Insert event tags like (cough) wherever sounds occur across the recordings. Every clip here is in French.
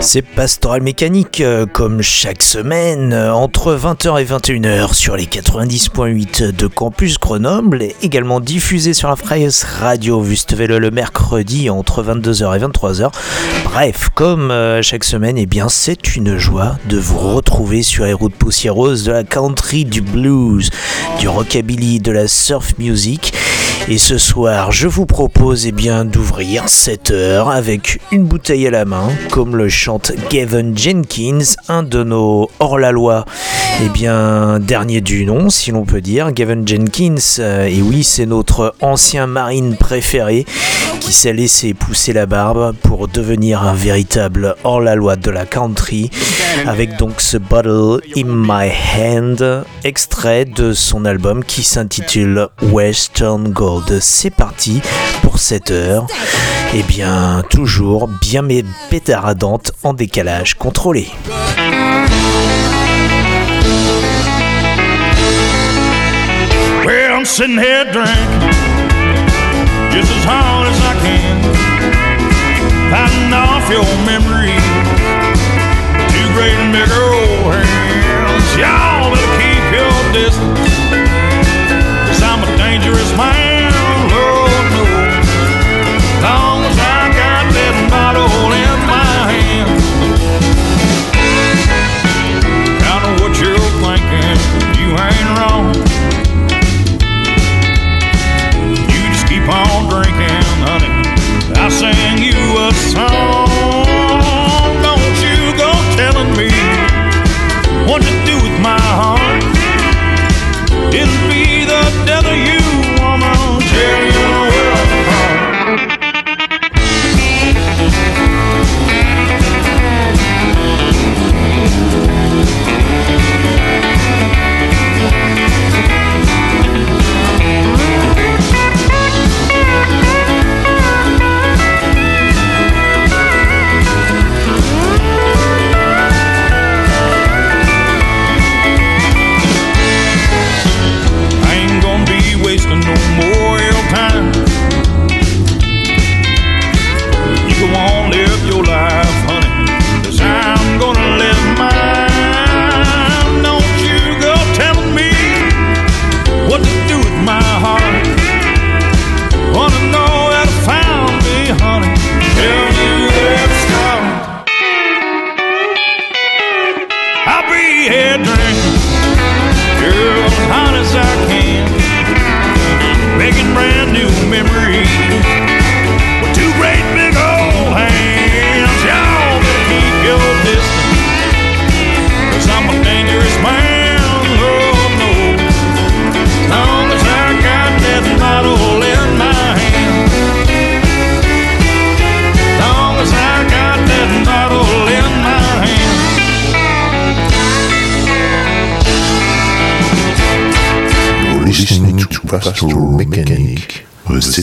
C'est Pastoral Mécanique, euh, comme chaque semaine, euh, entre 20h et 21h sur les 90.8 de Campus Grenoble, également diffusé sur la Freies Radio Wüstewelle le mercredi entre 22h et 23h. Bref, comme euh, chaque semaine, eh bien, c'est une joie de vous retrouver sur les routes poussiéreuses de la country, du blues, du rockabilly, de la surf music. Et ce soir, je vous propose eh bien d'ouvrir cette heure avec une bouteille à la main, comme le chante Gavin Jenkins, un de nos hors-la-loi, eh bien dernier du nom, si l'on peut dire. Gavin Jenkins, et oui, c'est notre ancien marine préféré qui s'est laissé pousser la barbe pour devenir un véritable hors-la-loi de la country, avec donc ce Bottle in My Hand, extrait de son album qui s'intitule Western C'est parti pour cette heure. Et eh bien, toujours bien mais pétaradante en décalage contrôlé.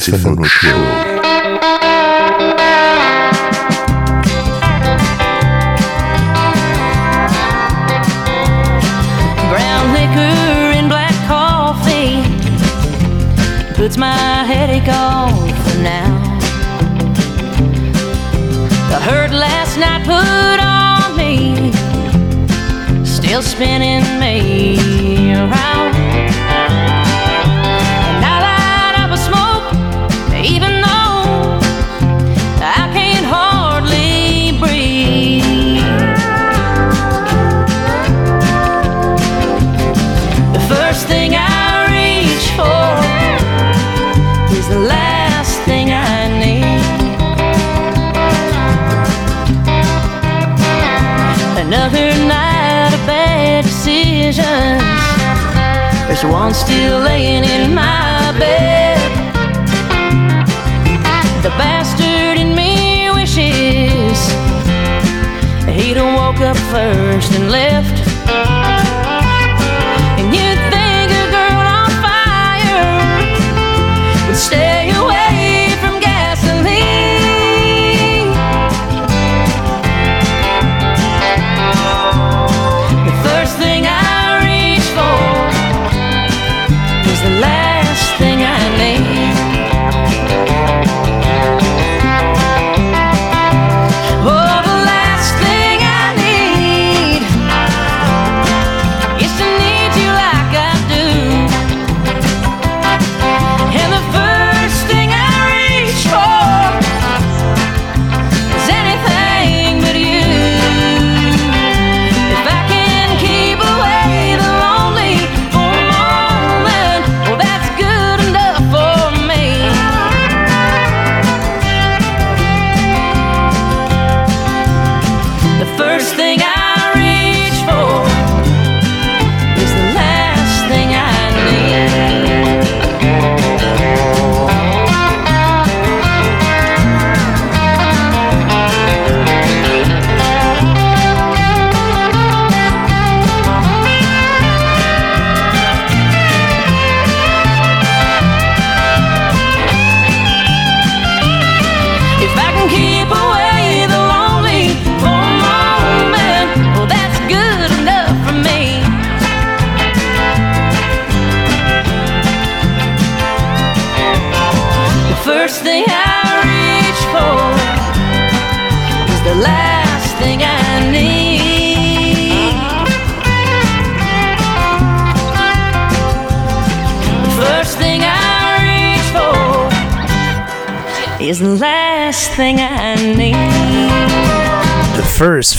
Stéphane Show.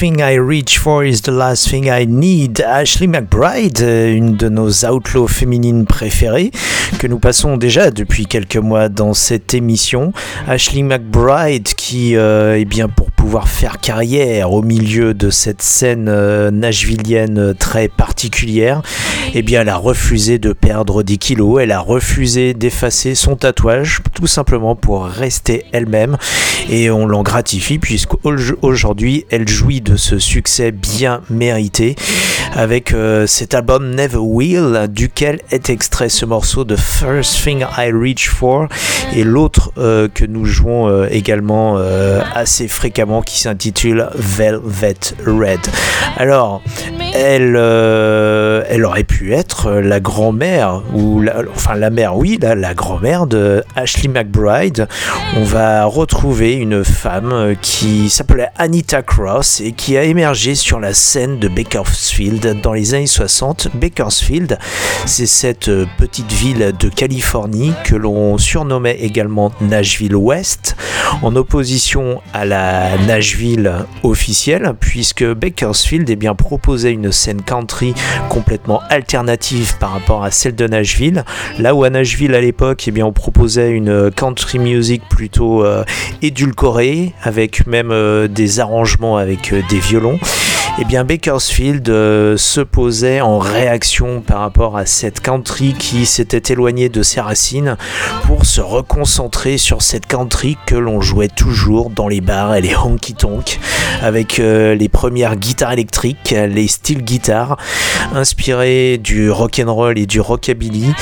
Thing I reach for is the last thing I need. Ashley McBride, euh, une de nos outlaws féminines préférées, que nous passons déjà depuis quelques mois dans cette émission. Ashley McBride qui, euh, eh bien, pour pouvoir faire carrière au milieu de cette scène euh, nashvillienne très particulière, eh elle a refusé de perdre des kilos, elle a refusé d'effacer son tatouage, tout simplement pour rester elle-même. Et on l'en gratifie puisqu'aujourd'hui, elle jouit de ce succès bien mérité avec euh, cet album Never Will, duquel est extrait ce morceau de First Thing I Reach For, et l'autre euh, que nous jouons euh, également assez fréquemment qui s'intitule Velvet Red. Alors, elle, elle aurait pu être la grand-mère, ou la, enfin la mère, oui, la, la grand-mère de Ashley McBride. On va retrouver une femme qui s'appelait Anita Cross et qui a émergé sur la scène de Bakersfield dans les années 60. Bakersfield, c'est cette euh, petite ville de Californie que l'on surnommait également Nashville West, en opposition à la Nashville officielle, puisque Bakersfield eh bien, proposait une scène country complètement alternative par rapport à celle de Nashville. Là où à Nashville à l'époque, eh on proposait une country music plutôt euh, édulcorée, avec même euh, des arrangements avec des violons. Eh bien, Bakersfield euh, se posait en réaction par rapport à cette country qui s'était éloignée de ses racines pour se reconcentrer sur cette country que l'on jouait toujours dans les bars et les honky tonk. avec euh, les premières guitares électriques, les steel guitars, inspirées du rock and roll et du rockabilly,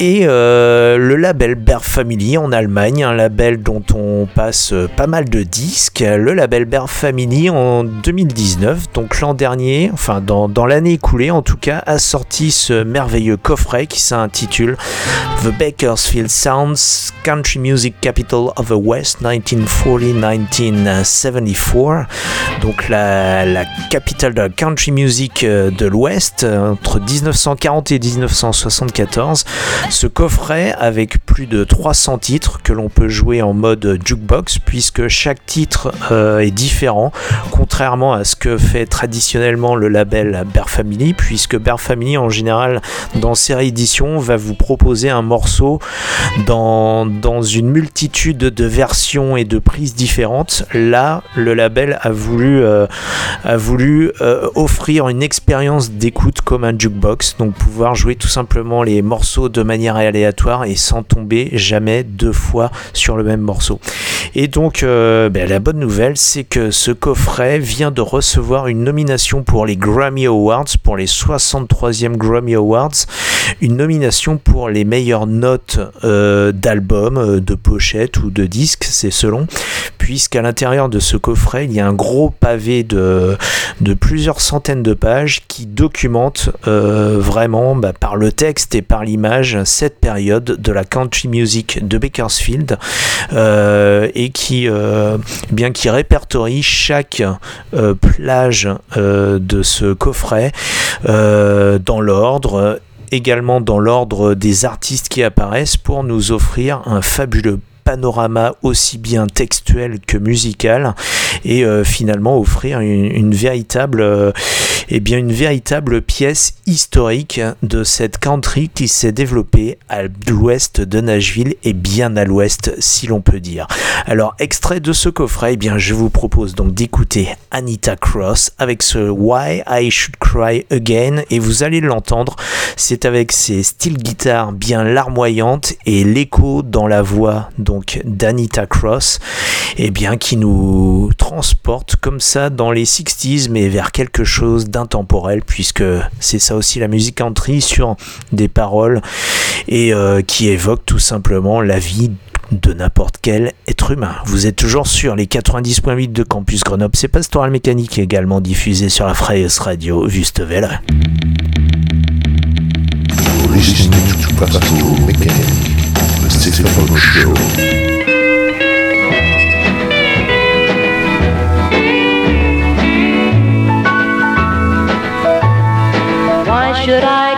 et euh, le label Bear Family en Allemagne, un label dont on passe pas mal de disques, le label Bear Family en 2019, donc l'an dernier, enfin dans, dans l'année écoulée en tout cas, a sorti ce merveilleux coffret qui s'intitule The Bakersfield Sounds Country Music Capital of the West 1940-1974. Donc la, la capitale de la country music euh, de l'Ouest euh, entre 1940 et 1974. Ce coffret avec plus de 300 titres que l'on peut jouer en mode jukebox puisque chaque titre euh, est différent contrairement à ce que fait traditionnellement le label Bear Family puisque Bear Family en général dans ses rééditions va vous proposer un morceau dans, dans une multitude de versions et de prises différentes. Là, le label a voulu, euh, a voulu euh, offrir une expérience d'écoute comme un jukebox, donc pouvoir jouer tout simplement les morceaux de manière aléatoire et sans tomber jamais deux fois sur le même morceau. Et donc, euh, ben, la bonne nouvelle, c'est que ce coffret vient de recevoir une pour les Grammy Awards, pour les 63e Grammy Awards, une nomination pour les meilleures notes euh, d'albums, euh, de pochettes ou de disques, c'est selon, puisqu'à l'intérieur de ce coffret, il y a un gros pavé de, plusieurs centaines de pages qui documentent euh, vraiment bah, par le texte et par l'image cette période de la country music de Bakersfield et qui, bien qui répertorie chaque plage de ce coffret euh, dans l'ordre également dans l'ordre des artistes qui apparaissent pour nous offrir un fabuleux panorama aussi bien textuel que musical et euh, finalement offrir une, véritable euh, eh bien une véritable pièce historique de cette country qui s'est développée à l'ouest de Nashville et bien à l'ouest si l'on peut dire. Alors extrait de ce coffret, eh bien je vous propose donc d'écouter Anita Cross avec ce Why I Should Cry Again et vous allez l'entendre, c'est avec ses styles guitares bien larmoyantes et l'écho dans la voix donc d'Anita Cross, et bien qui nous transporte comme ça dans les 60s mais vers quelque chose d'intemporel puisque c'est ça aussi la musique country sur des paroles et euh, qui évoque tout simplement la vie de n'importe quel être humain. Vous êtes toujours sur les 90.8 de Campus Grenoble, c'est Pastoral Mécanique également diffusé sur la Freies Radio to Pastoral Show. Should I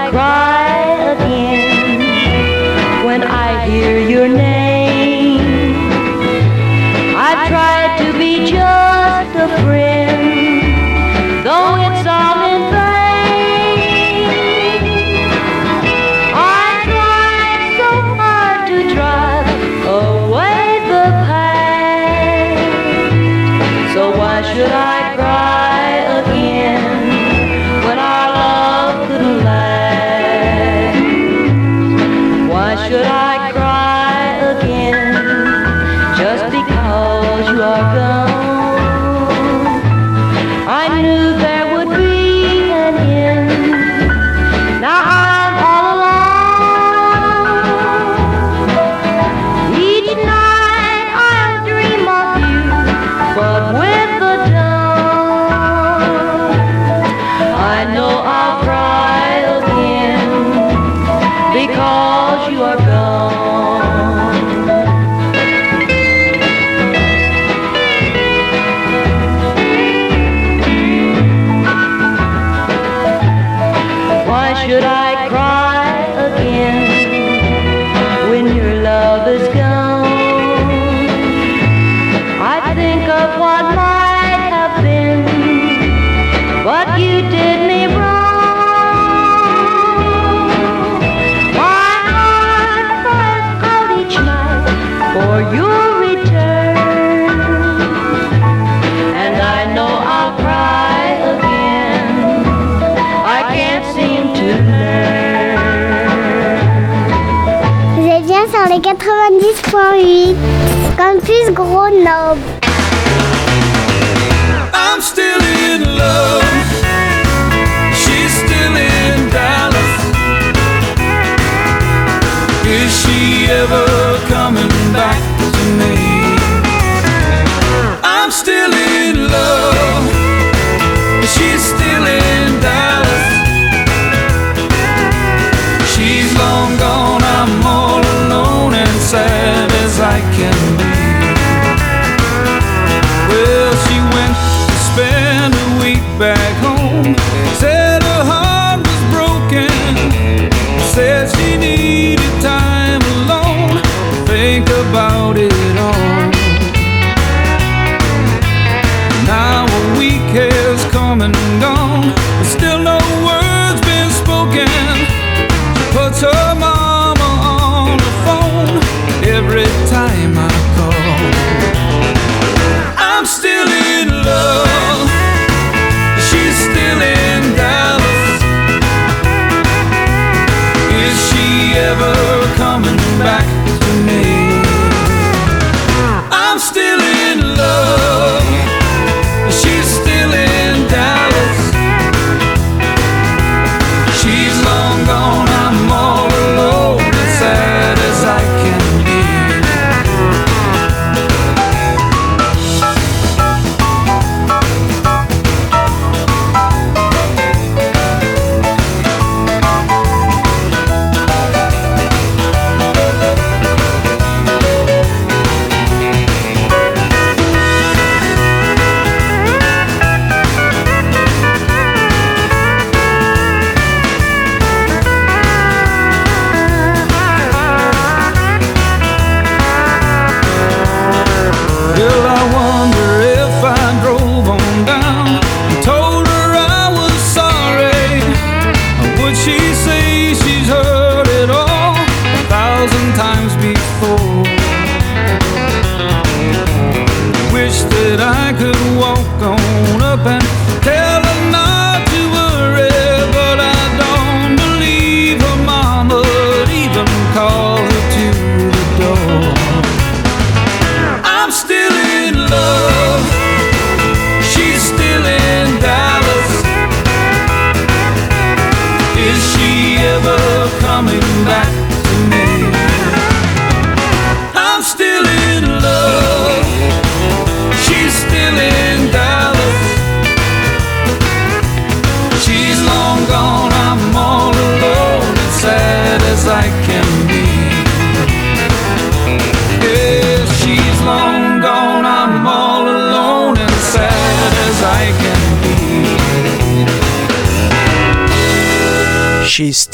90.8 Campus Grenoble.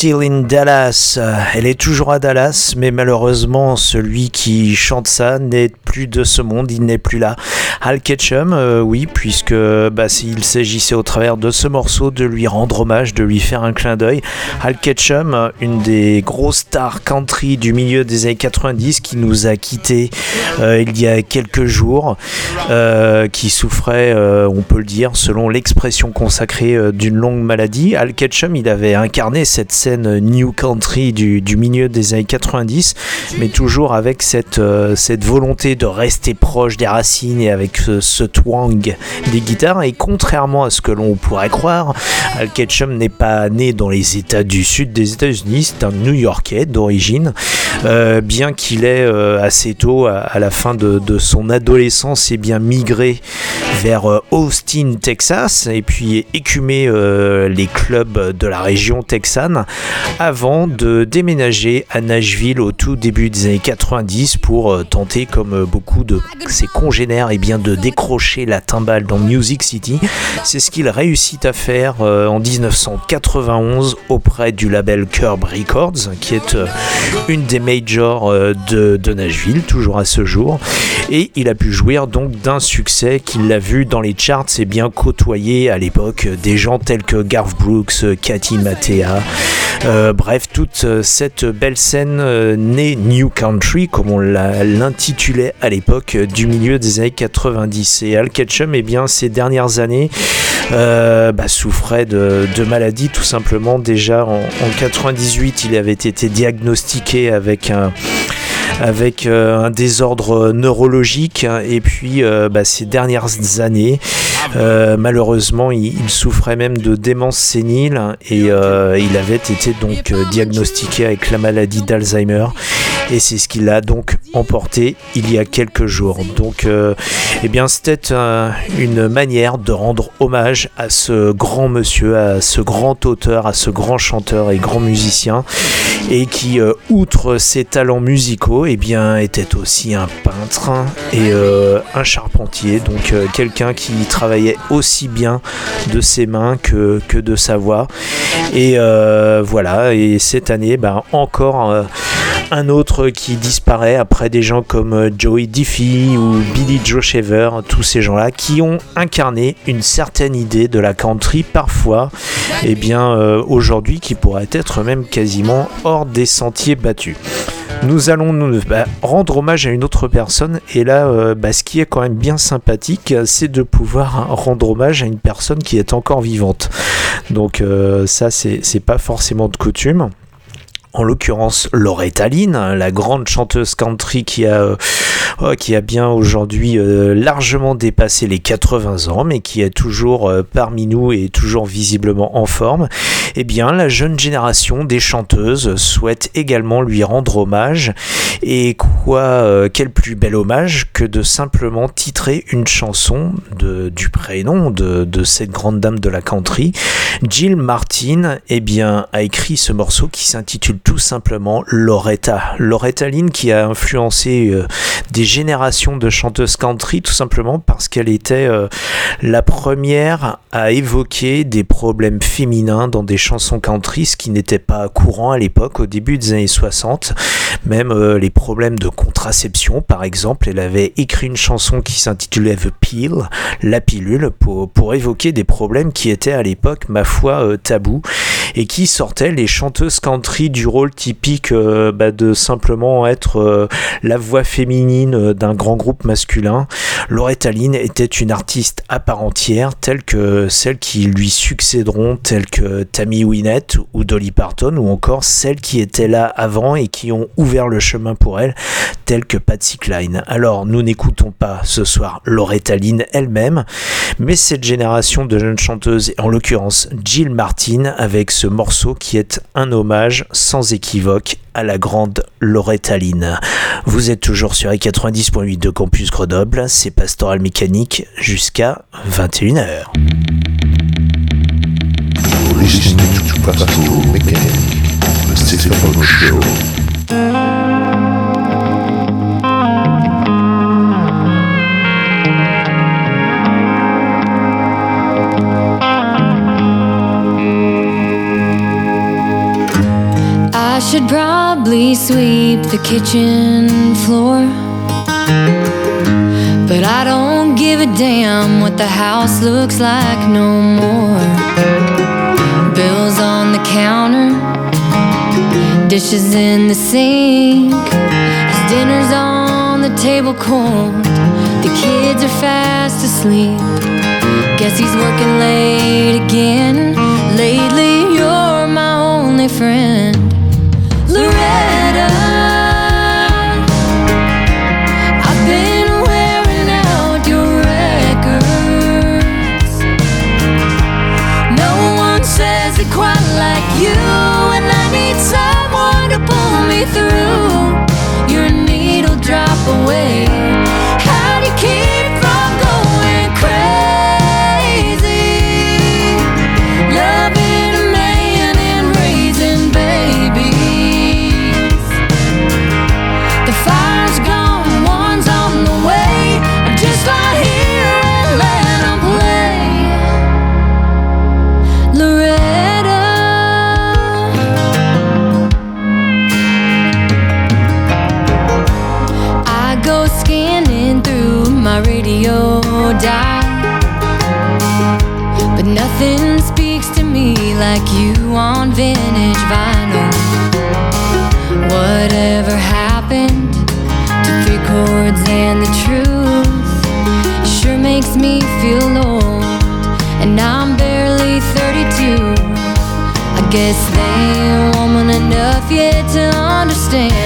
Still in Dallas. Euh, Elle est toujours à Dallas, mais malheureusement, celui qui chante ça n'est plus de ce monde, il n'est plus là. Hal Ketchum, euh, oui, puisque bah, s'il s'agissait au travers de ce morceau de lui rendre hommage, de lui faire un clin d'œil. Hal Ketchum, une des grosses stars country du milieu des années 90 qui nous a quittés euh, il y a quelques jours, euh, qui souffrait, on peut le dire, selon l'expression consacrée d'une longue maladie. Al Ketchum, il avait incarné cette scène new country du, du milieu des années 90, mais toujours avec cette, cette volonté de rester proche des racines et avec ce, twang des guitares. Et contrairement à ce que l'on pourrait croire, Al Ketchum n'est pas né dans les États du sud des États-Unis, c'est un New-Yorkais d'origine, euh, bien qu'il ait euh, assez tôt, à, la fin de, son adolescence, et bien migré vers euh, Austin, Texas, et puis écumé les clubs de la région texane, avant de déménager à Nashville au tout début des années 90 pour tenter, comme beaucoup de ses congénères, et bien de décrocher la timbale dans Music City. C'est ce qu'il réussit à faire euh, en 1991 auprès du label Curb Records, qui est euh, une des majors euh, de, Nashville, toujours à ce jour. Et il a pu jouir donc d'un succès qu'il l'a vu dans les charts et bien côtoyer à l'époque des gens tels que Garth Brooks, Cathy Mattea, euh, bref, toute euh, cette belle scène euh, née New Country, comme on l'a- l'intitulait à l'époque, euh, du milieu des années 90. Et Al Ketchum, eh bien, ces dernières années, euh, bah, souffrait de, maladies tout simplement. Déjà en, en 98, il avait été diagnostiqué avec un désordre neurologique et puis bah, ces dernières années euh, malheureusement il, souffrait même de démence sénile et euh, il avait été donc euh, diagnostiqué avec la maladie d'Alzheimer. Et c'est ce qui l'a donc emporté il y a quelques jours. Donc eh bien c'était une manière de rendre hommage à ce grand monsieur à ce grand auteur à ce grand chanteur et grand musicien. Et qui outre ses talents musicaux eh bien était aussi un peintre et un charpentier. Donc quelqu'un qui travaillait aussi bien de ses mains que, de sa voix et euh, voilà et cette année ben, encore euh, un autre qui disparaît après des gens comme euh, Joey Diffie ou Billy Joe Shaver, tous ces gens-là qui ont incarné une certaine idée de la country parfois, et bien euh, aujourd'hui qui pourrait être même quasiment hors des sentiers battus. Nous allons nous bah, rendre hommage à une autre personne et là, euh, bah, ce qui est quand même bien sympathique, c'est de pouvoir rendre hommage à une personne qui est encore vivante. Donc euh, ça, c'est pas forcément de coutume en l'occurrence Loretta Lynn, la grande chanteuse country qui a, euh, oh, qui a bien aujourd'hui euh, largement dépassé les 80 ans, mais qui est toujours euh, parmi nous et toujours visiblement en forme. Eh bien, la jeune génération des chanteuses souhaite également lui rendre hommage. Et quoi, euh, quel plus bel hommage que de simplement titrer une chanson de, du prénom de, cette grande dame de la country. Jill Martin, eh bien, a écrit ce morceau qui s'intitule tout simplement Loretta. Loretta Lynn qui a influencé euh, des générations de chanteuses country tout simplement parce qu'elle était euh, la première à évoquer des problèmes féminins dans des chansons country, ce qui n'était pas courant à l'époque, au début des années 60. Même euh, les problèmes de contraception, par exemple, elle avait écrit une chanson qui s'intitulait The Pill, la pilule, pour, pour évoquer des problèmes qui étaient à l'époque, ma foi, euh, tabous, et qui sortaient les chanteuses country du rôle typique bah, de simplement être la voix féminine euh, d'un grand groupe masculin. Loretta Lynn était une artiste à part entière, telle que celles qui lui succéderont, telles que Tammy Wynette ou Dolly Parton, ou encore celles qui étaient là avant et qui ont ouvert le chemin pour elle, telles que Patsy Cline. Alors, nous n'écoutons pas ce soir Loretta Lynn elle-même, mais cette génération de jeunes chanteuses, en l'occurrence Jill Martin, avec ce morceau qui est un hommage sans équivoque à la grande Loretta Lynn. Vous êtes toujours sur les 90.8 de Campus Grenoble, c'est Pastoral Mécanique jusqu'à 21h. You're listening to Pastoral Mechanic, the Stefano Show. Should probably sweep the kitchen floor. But I don't give a damn what the house looks like no more. Bills on the counter, dishes in the sink. His dinner's on the table cold. The kids are fast asleep. Guess he's working late again. Lately, you're my only friend. Away. Radio dial. But nothing speaks to me like you on vintage vinyl. Whatever happened to three chords and the truth sure makes me feel old. And I'm barely 32. I guess they woman enough yet to understand.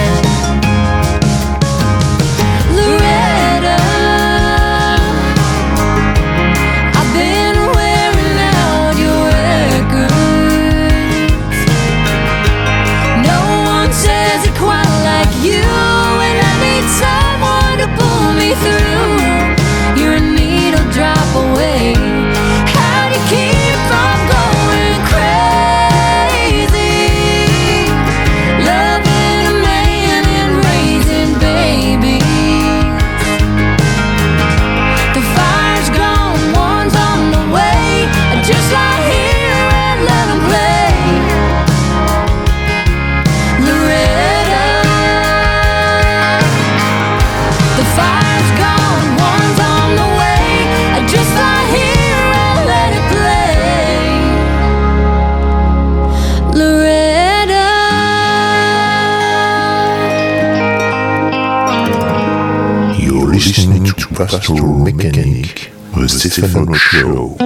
Listening to Pastoral Mechanic, the Stefano Show.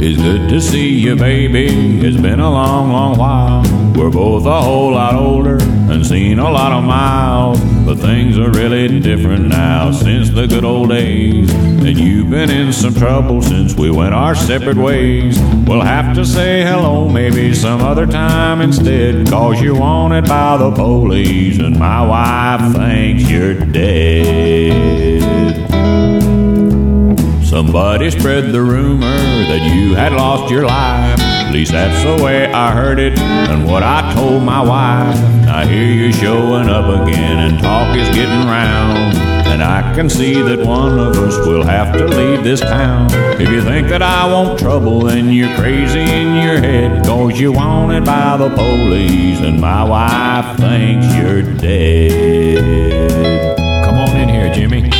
It's good to see you, baby. It's been a long, long while. We're both a whole lot older and seen a lot of miles. But things are really different now since the good old days. And you've been in some trouble since we went our separate ways. We'll have to say hello maybe some other time instead. Cause you're wanted by the police and my wife thinks you're dead. Somebody spread the rumor that you had lost your life. At least that's the way I heard it and what I told my wife. I hear you showing up again and talk is getting round. And I can see that one of us will have to leave this town. If you think that I want trouble, then you're crazy in your head. Cause you're wanted by the police and my wife thinks you're dead. Come on in here, Jimmy.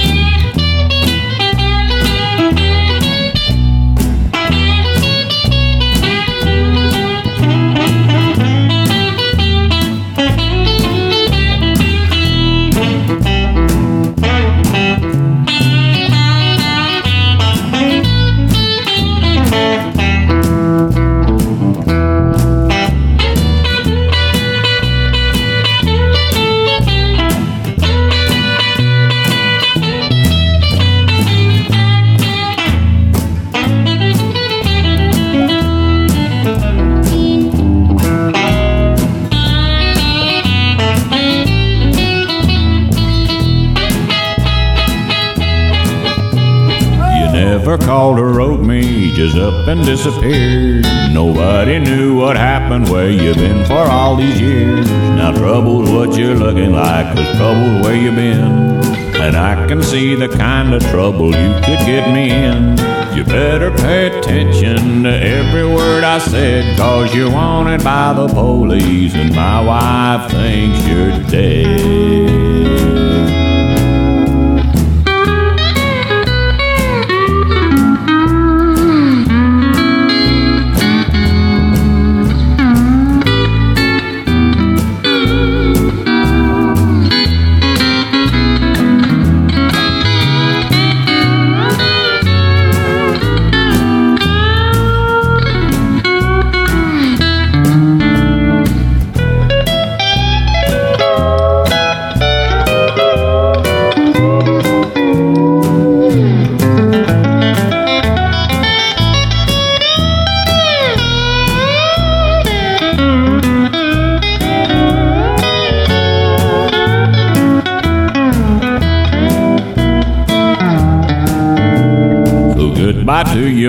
Called or wrote me, just up and disappeared. Nobody knew what happened, where you been for all these years. Now trouble's what you're looking like, cause trouble's where you been. And I can see the kind of trouble you could get me in. You better pay attention to every word I said, cause you're wanted by the police, and my wife thinks you're dead.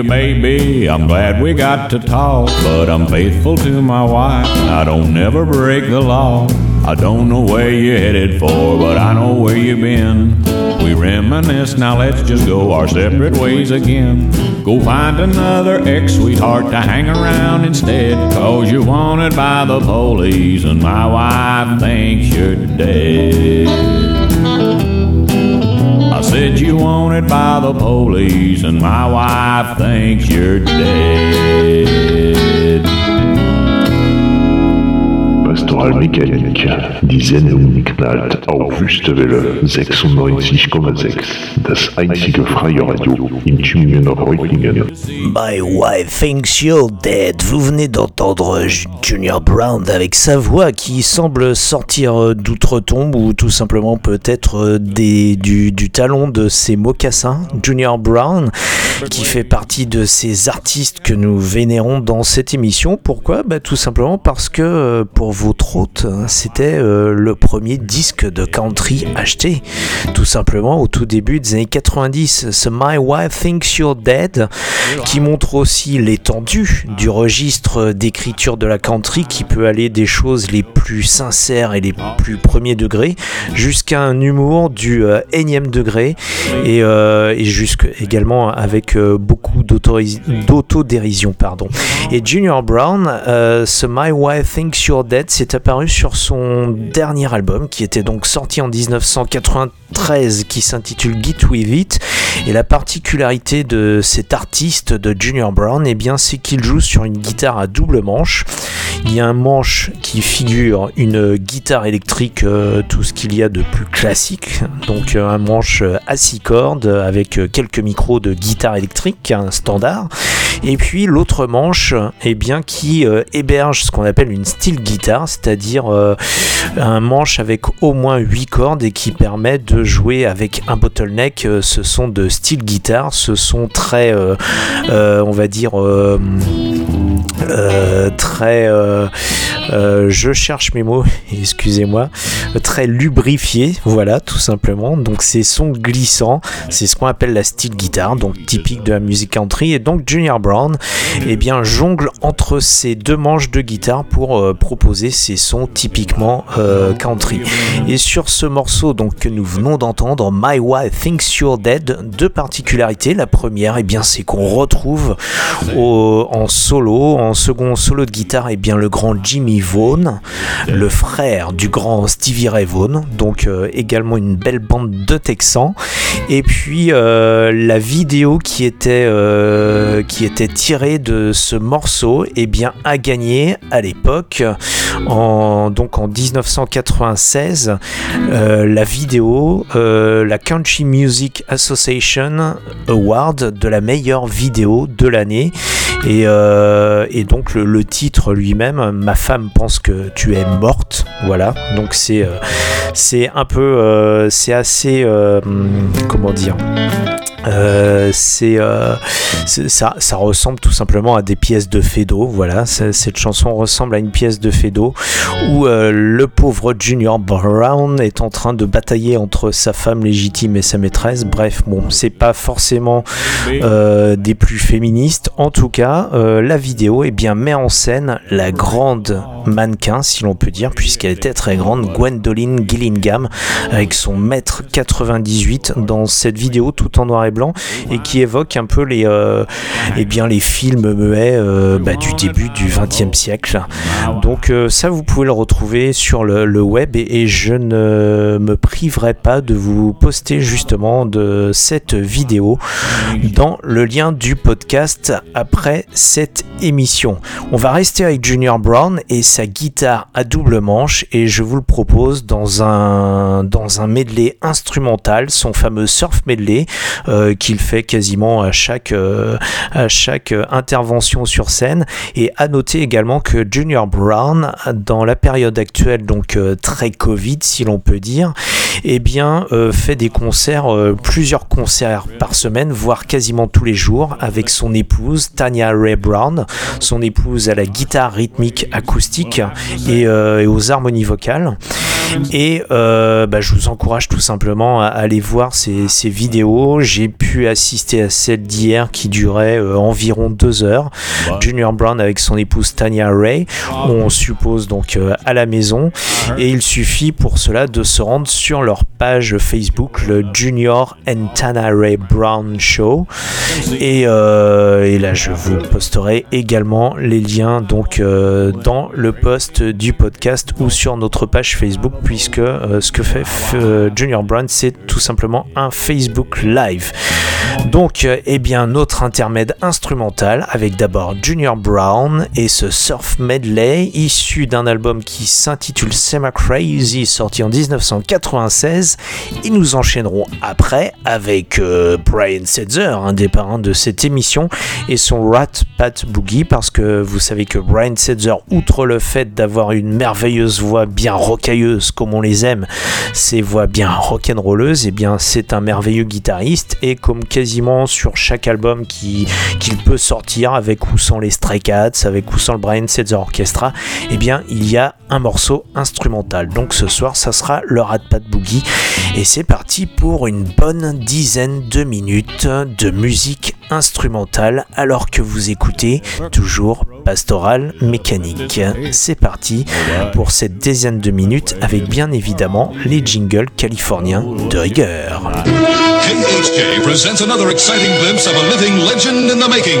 You. I'm glad we got to talk, but I'm faithful to my wife. I don't never break the law. I don't know where you're headed for, but I know where you've been. We reminisce, now let's just go our separate ways again. Go find another ex sweetheart to hang around instead, cause you're wanted by the police, and my wife thinks you're dead. Said you wanted by the police, and my wife thinks you're dead. Pastoral Mechanik, die Sendung knallt auf Wüstewelle 96,6. Das einzige freie Radio in Tübingen Reutlingen. My wife thinks you're dead. Vous venez d'entendre Junior Brown avec sa voix qui semble sortir d'outre-tombe ou tout simplement peut-être du, du talon de ses mocassins. Junior Brown qui fait partie de ces artistes que nous vénérons dans cette émission. Pourquoi? Bah, Tout simplement parce que euh, pour votre hôte, hein, c'était euh, le premier disque de country acheté. Tout simplement au tout début des années 90. Ce My Wife Thinks You're Dead qui montre aussi l'étendue du registre d'écriture de la country qui peut aller des choses les plus sincères et les plus premiers degrés jusqu'à un humour du euh, énième degré et, euh, et jusque également avec euh, beaucoup d'autodérision pardon. Et Junior Brown euh, ce My Wife Thinks You're Dead s'est apparu sur son dernier album qui était donc sorti en 1993 qui s'intitule Get With It. Et la particularité de cet artiste de Junior Brown eh bien c'est qu'il joue sur une guitare à double manche il y a un manche qui figure une guitare électrique, euh, tout ce qu'il y a de plus classique. Donc euh, un manche euh, à six cordes avec quelques micros de guitare électrique, un standard. Et puis l'autre manche, eh bien, qui héberge ce qu'on appelle une steel guitar, c'est-à-dire un manche avec au moins 8 cordes et qui permet de jouer avec un bottleneck. Ce sont de steel guitar, ce sont très, on va dire, euh, euh, très, euh, euh, je cherche mes mots, (laughs) excusez-moi, euh, très lubrifié, voilà, tout simplement. Donc ces sons glissants, c'est ce qu'on appelle la steel guitar, donc typique de la musique country. Et donc Junior Brown, eh bien, jongle entre ces deux manches de guitare pour euh, proposer ces sons typiquement euh, country. Et sur ce morceau donc que nous venons d'entendre, My Wife Thinks You're Dead, deux particularités. La première, eh bien, c'est qu'on retrouve en solo, en second solo de guitare, eh bien, le grand Jimmy Vaughan, le frère du grand Stevie Ray Vaughan, donc euh, également une belle bande de Texans. Et puis euh, la vidéo qui était, euh, qui était tirée de ce morceau, eh bien, a gagné à l'époque, en, donc en 1996, euh, la vidéo, la Country Music Association Award de la meilleure vidéo de l'année. Et, et donc le, titre lui-même, Ma femme pense que tu es morte. Voilà, donc c'est euh, c'est un peu, euh, c'est assez, euh, hum, comment dire Euh, c'est euh, ça, ça ressemble tout simplement à des pièces de Fedo. Voilà, cette chanson ressemble à une pièce de Fedo où euh, le pauvre Junior Brown est en train de batailler entre sa femme légitime et sa maîtresse. Bref, bon, c'est pas forcément des plus féministes. En tout cas, la vidéo eh bien, met en scène la grande mannequin, si l'on peut dire, puisqu'elle était très grande, Gwendoline Gillingham, avec son mètre 98 dans cette vidéo tout en noir et blanc et qui évoque un peu les, euh, eh bien, les films muets euh, bah, du début du XXe siècle. Donc euh, ça, vous pouvez le retrouver sur le, le web et, et je ne me priverai pas de vous poster justement de cette vidéo dans le lien du podcast après cette émission. On va rester avec Junior Brown et sa guitare à double manche et je vous le propose dans un, dans un medley instrumental, son fameux surf medley euh, qu'il fait quasiment à chaque, euh, à chaque euh, intervention sur scène. Et à noter également que Junior Brown, dans la période actuelle, donc euh, très Covid si l'on peut dire, eh bien, euh, fait des concerts, euh, plusieurs concerts par semaine, voire quasiment tous les jours, avec son épouse Tanya Ray Brown, son épouse à la guitare rythmique acoustique euh, et aux harmonies vocales. Et euh, bah, je vous encourage tout simplement à aller voir ces, ces vidéos. J'ai pu assister à celle d'hier qui durait euh, environ deux heures. Junior Brown avec son épouse Tanya Ray. On suppose donc euh, à la maison. Et il suffit pour cela de se rendre sur leur page Facebook, le Junior and Tana Ray Brown Show. Et, et là, je vous posterai également les liens donc dans le post du podcast ou sur notre page Facebook, puisque euh, ce que fait euh, Junior Brown, c'est tout simplement un Facebook Live. Donc, euh, eh bien, notre intermède instrumental avec d'abord Junior Brown et ce surf medley issu d'un album qui s'intitule Sema Crazy, sorti en 1996. Et nous enchaînerons après avec Brian Setzer, un des parrains de cette émission, et son Rat Pat Boogie, parce que vous savez que Brian Setzer, outre le fait d'avoir une merveilleuse voix bien rocailleuse comme on les aime, ses voix bien rock'n'rolleuses, et bien c'est un merveilleux guitariste, et comme quasiment sur chaque album qui- qu'il peut sortir, avec ou sans les Stray Cats, avec ou sans le Brian Setzer Orchestra, et bien il y a un morceau instrumental. Donc ce soir, ça sera le Rat Pat Boogie, et c'est parti pour une bonne dizaine de minutes de musique instrumentale alors que vous écoutez toujours Pastoral Mécanique. C'est parti pour cette dizaine de minutes avec bien évidemment les jingles californiens de rigueur. KHJ presents another exciting glimpse of a living legend in the making.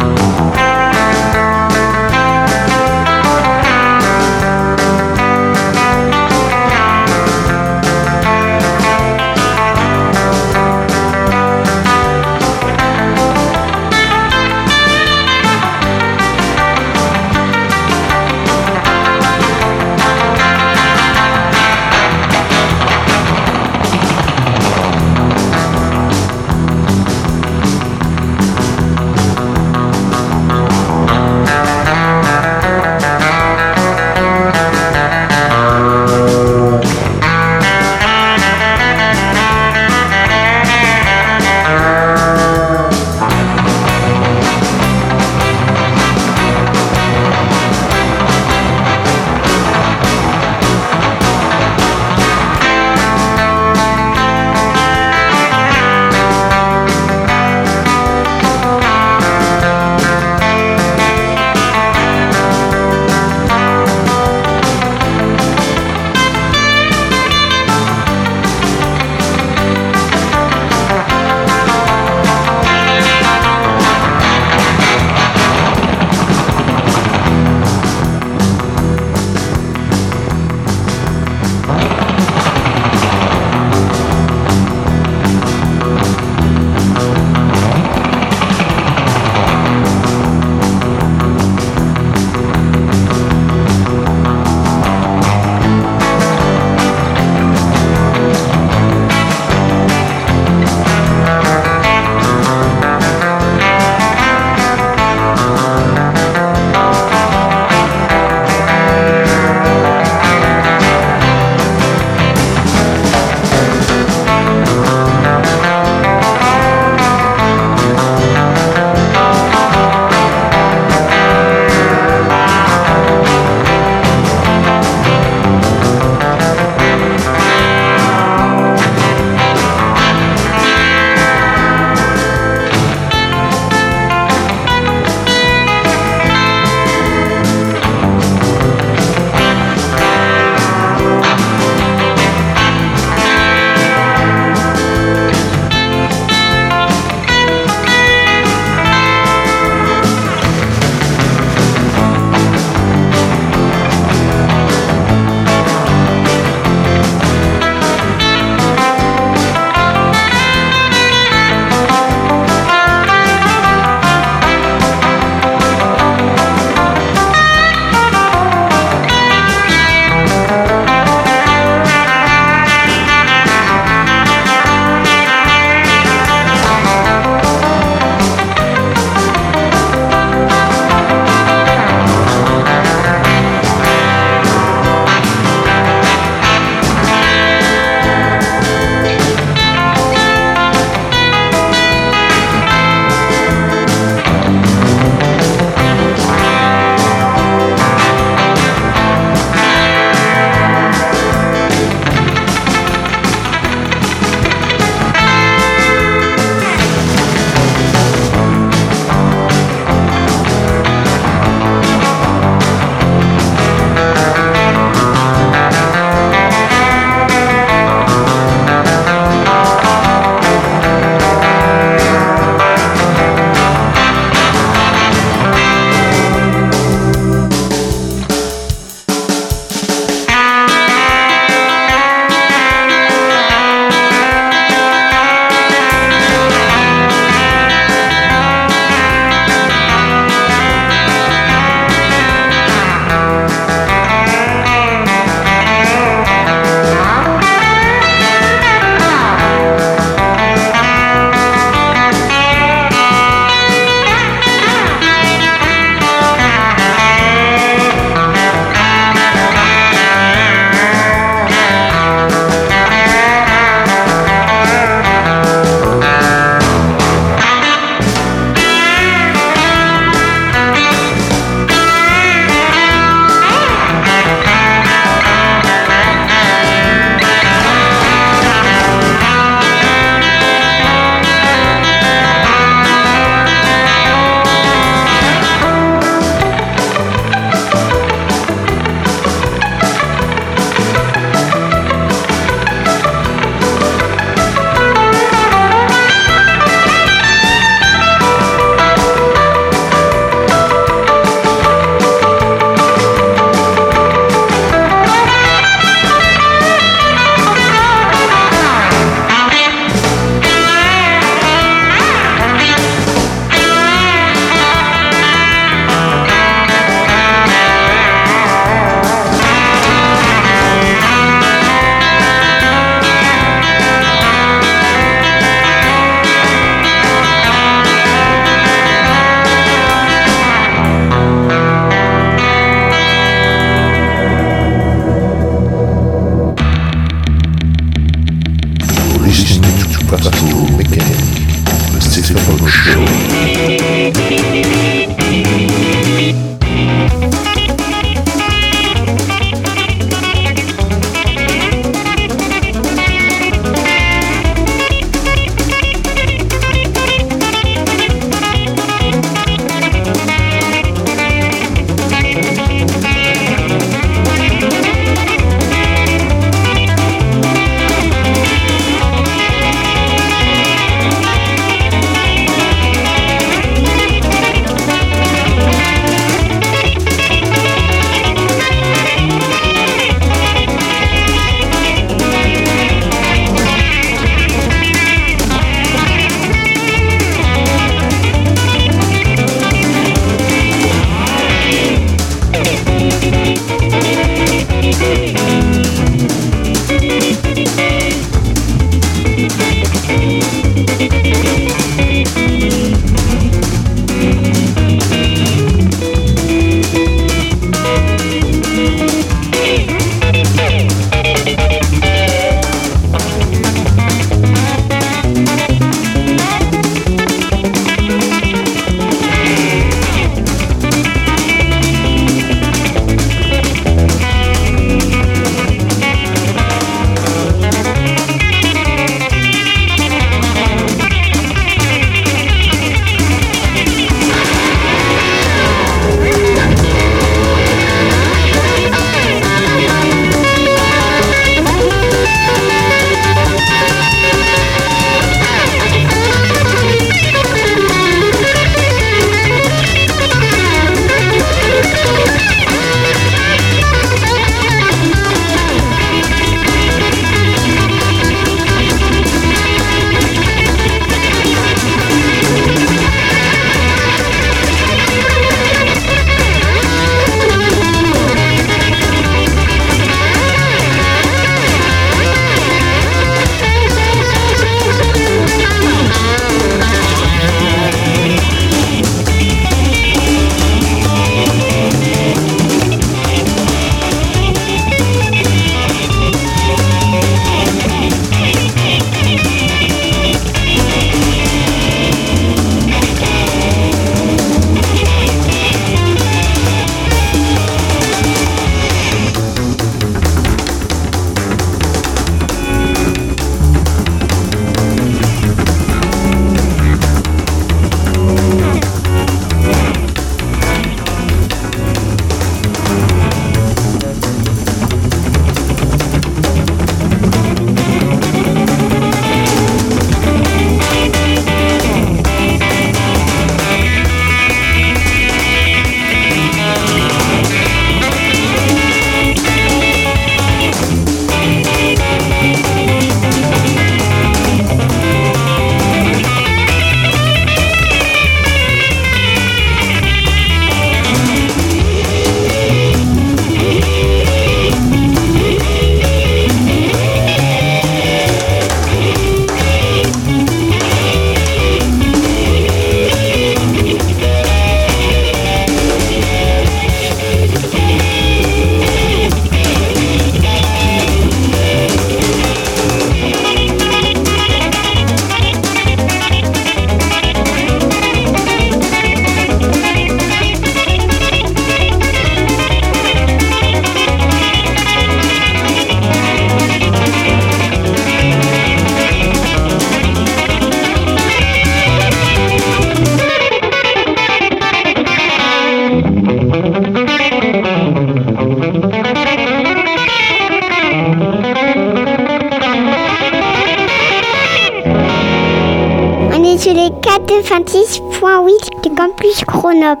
226.8 du campus Chronop.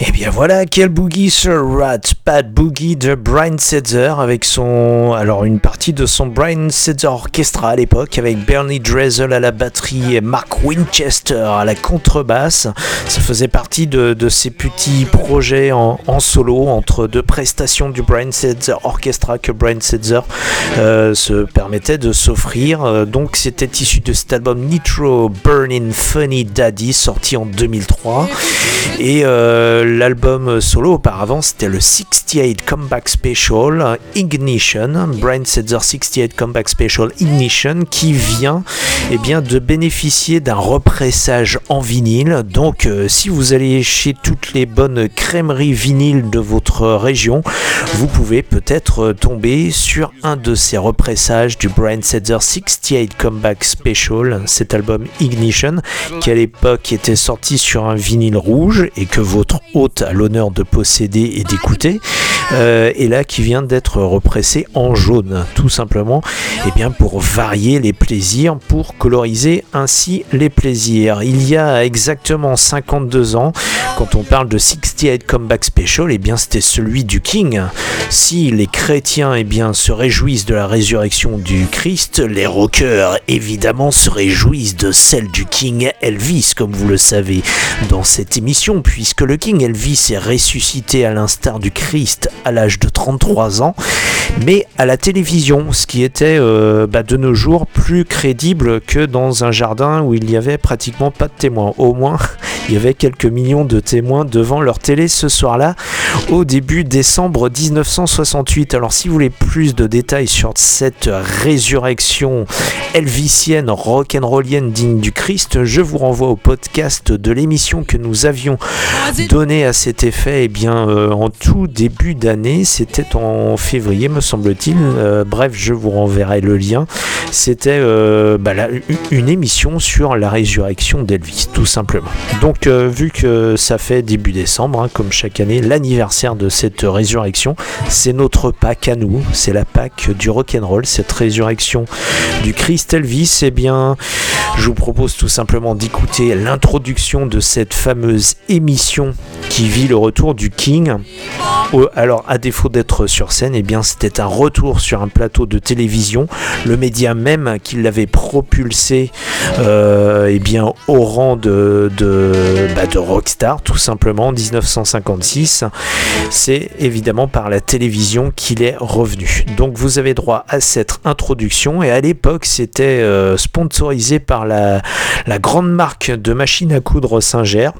Et eh bien voilà, quel boogie sur Rat Bad Boogie de Brian Setzer avec son. Alors, une partie de son Brian Setzer Orchestra à l'époque avec Bernie Drezel à la batterie et Mark Winchester à la contrebasse. Ça faisait partie de, de ces petits projets en, solo entre deux prestations du Brian Setzer Orchestra que Brian Setzer euh, se permettait de s'offrir. Euh, donc, c'était issu de cet album Nitro Burning Funny Daddy sorti en 2003. Et euh, l'album solo auparavant, c'était le 68 Comeback Special euh, Ignition, Brian Setzer 68 Comeback Special Ignition, qui vient eh bien, de bénéficier d'un repressage en vinyle. Donc, euh, si vous allez chez toutes les bonnes crèmeries vinyles de votre région, vous pouvez peut-être euh, tomber sur un de ces repressages du Brian Setzer 68 Comeback Special, cet album Ignition, qui à l'époque était sorti sur un vinyle rouge et que votre hôte a l'honneur de posséder et d'écouter, euh, et là qui vient d'être repressé en jaune, tout simplement, et bien pour varier les plaisirs, pour coloriser ainsi les plaisirs. Il y a exactement 52 ans, quand on parle de 68 Comeback Special, et bien c'était celui du King. Si les chrétiens eh bien, se réjouissent de la résurrection du Christ, les rockers évidemment se réjouissent de celle du King Elvis, comme vous le savez dans cette émission, puisque le King Elvis est ressuscité à l'instar du Christ à l'âge de 33 ans, mais à la télévision, ce qui était euh, bah, de nos jours plus crédible que dans un jardin où il n'y avait pratiquement pas de témoins. Au moins, il y avait quelques millions de témoins devant leur télé ce soir-là, au début décembre 1968. Alors si vous voulez plus de détails sur cette résurrection elvisienne, rock'n'rollienne digne du Christ, je vous renvoie au podcast de l'émission que nous avions donné à cet effet eh bien, euh, en tout début d'année. C'était en février, me semble-t-il. Euh, bref, je vous renverrai le lien. C'était euh, bah, une émission sur la résurrection d'Elvis, tout simplement. Donc, euh, vu que ça fait début décembre, hein, comme chaque année, l'anniversaire de cette résurrection, c'est notre Pâque à nous. C'est la Pâque du rock'n'roll, cette résurrection du Christ Elvis. Eh bien, je vous propose tout simplement d'écouter l'introduction de cette fameuse émission qui vit le retour du King. Alors, à défaut d'être sur scène, eh bien, c'était un retour sur un plateau de télévision. Le média même qui l'avait propulsé euh, eh bien, au rang de, bah, de rockstar, tout simplement, en 1956. C'est évidemment par la télévision qu'il est revenu. Donc, vous avez droit à cette introduction. Et à l'époque, c'était euh, sponsorisé par la, la grande marque de machines à coudre Singer.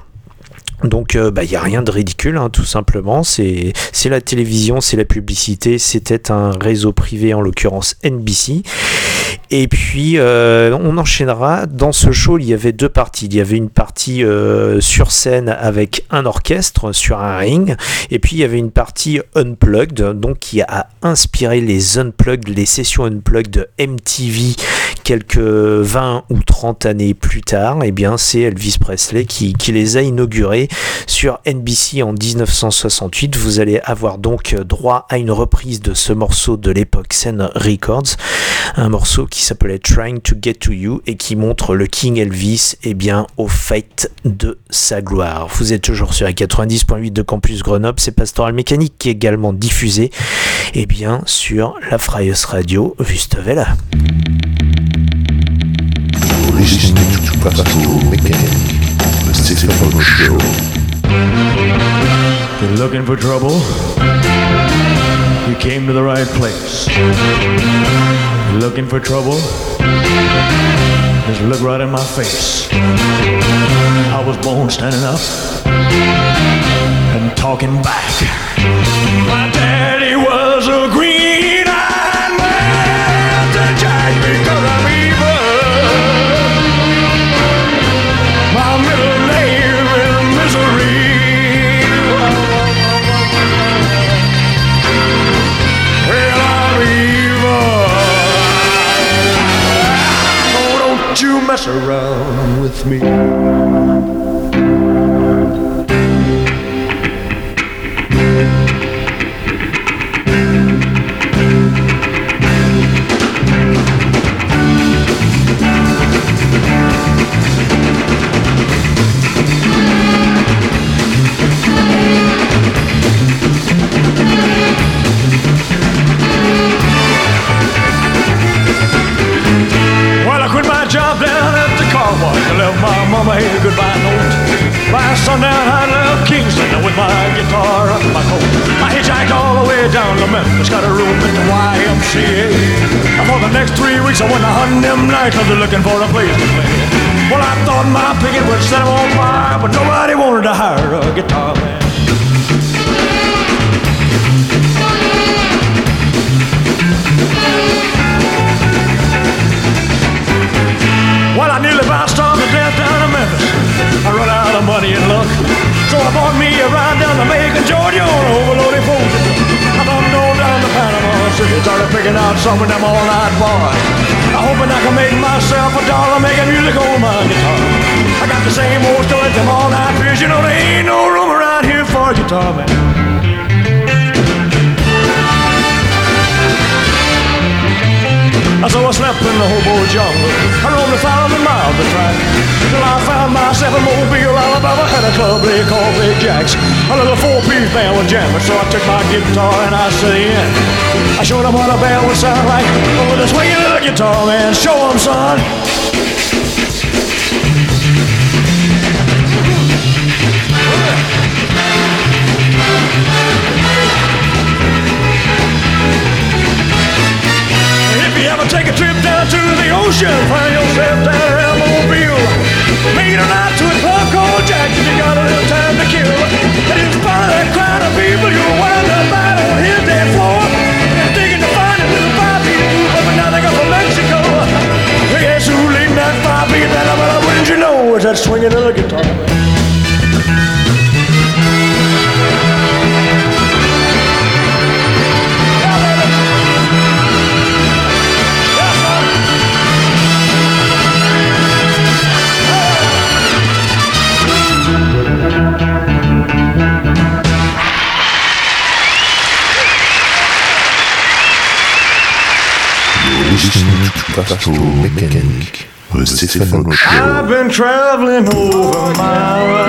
Donc il n'y a rien de ridicule, hein, tout simplement. C'est la télévision, c'est la publicité. C'était un réseau privé, en l'occurrence NBC. Et puis euh, on enchaînera. Dans ce show, il y avait deux parties. Il y avait une partie euh, sur scène avec un orchestre sur un ring. Et puis il y avait une partie unplugged, donc qui a inspiré les unplugged, les sessions unplugged de MTV quelques 20 ou 30 années plus tard. Et bien c'est Elvis Presley qui, qui les a sur NBC en 1968. Vous allez avoir donc droit à une reprise de ce morceau de l'époque Scène Records, un morceau qui s'appelait Trying to Get to You et qui montre le King Elvis et bien au fait de sa gloire. Vous êtes toujours sur la 90.8 de Campus Grenoble, c'est Pastoral Mécanique qui est également diffusé et bien sur la Freies Radio Wüstewelle. Listening Stefano Show. You're looking for trouble? You came to the right place. You're looking for trouble? Just look right in my face. I was born standing up and talking back. Don't you mess around with me. My goodbye note. By sundown, I left Kingston with my guitar up my coat. I hitchhiked all the way down to Memphis, got a room at the YMCA. And for the next three weeks, I went to hunting them nightclubs looking for a place to play. Well, I thought my picket would set 'em on fire, but nobody wanted to hire a guitar man. Well, I starved to I run out of money and luck. So I bought me a ride down to Macon, Georgia on overloaded boat. I bumped on down to Panama City, started picking out some of them all-night bars. I hoping I can make myself a dollar making music on my guitar. I got the same old story, them all-night fears. You know there ain't no room around here for a guitar man. So I slept in the hobo jungle. I roamed a thousand miles to track. Till I found myself in Mobile, Alabama. Had a club they called Big Jacks. A little four-piece band was jamming. So I took my guitar and I set in. I showed them what a band would sound like. Over the swinging the guitar, man. Show them, son. Ocean, find yourself down in Mobile. Meet a night to a club called Jackson. You got a little time to kill. And in spite of that crowd of people, you'll wind up out on his dance floor. Digging to find a little group up and down there from Mexico. Guess who leading that beat band? Well, wouldn't you know it's that swinging the guitar. To Pastor Mechanic, the Stefano Show. I've been traveling over mountains,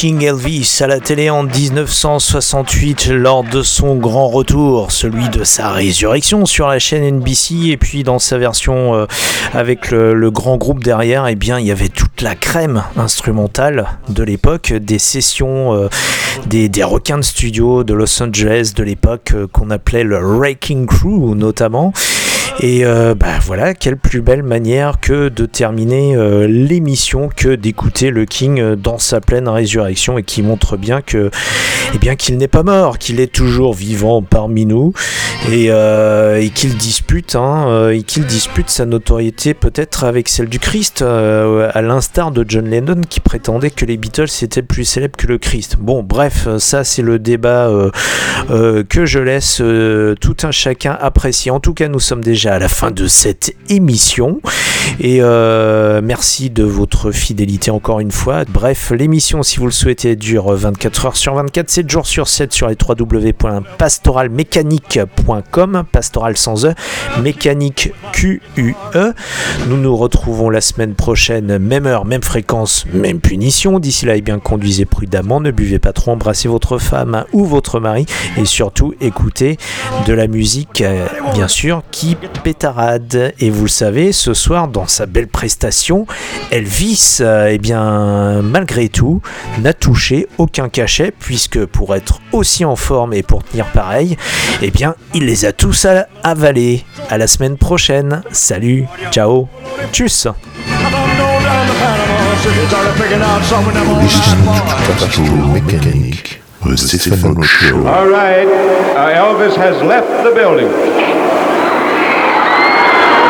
King Elvis à la télé en 1968 lors de son grand retour, celui de sa résurrection sur la chaîne NBC et puis dans sa version euh, avec le, grand groupe derrière, eh bien il y avait toute la crème instrumentale de l'époque, des sessions euh, des, des requins de studio de Los Angeles de l'époque euh, qu'on appelait le Wrecking Crew notamment. Et euh, bah voilà, quelle plus belle manière que de terminer euh, l'émission que d'écouter le King euh, dans sa pleine résurrection et qui montre bien que, eh bien qu'il n'est pas mort, qu'il est toujours vivant parmi nous et, et qu'il dispute, hein, et qu'il dispute sa notoriété peut-être avec celle du Christ, à l'instar de John Lennon qui prétendait que les Beatles étaient plus célèbres que le Christ. Bon, bref, ça c'est le débat que je laisse tout un chacun apprécier. En tout cas, nous sommes déjà à la fin de cette émission et euh, merci de votre fidélité encore une fois. Bref, l'émission, si vous le souhaitez, dure 24 heures sur 24, 7 jours sur 7 sur les www.pastoralmécanique.com, pastoral sans E, mécanique Q-U-E. Nous nous retrouvons la semaine prochaine, même heure, même fréquence, même punition. D'ici là, eh bien, conduisez prudemment, ne buvez pas trop, embrassez votre femme ou votre mari et surtout écoutez de la musique, euh, bien sûr, qui pétarade. Et vous le savez, ce soir, dans sa belle prestation, Elvis, euh, eh bien, malgré tout, n'a touché aucun cachet, puisque pour être aussi en forme et pour tenir pareil, eh bien, il les a tous avalés. À la semaine prochaine. Salut, ciao, tchuss. Pastor Mécanique, The Stefano Show. All right, uh, Elvis has left the building.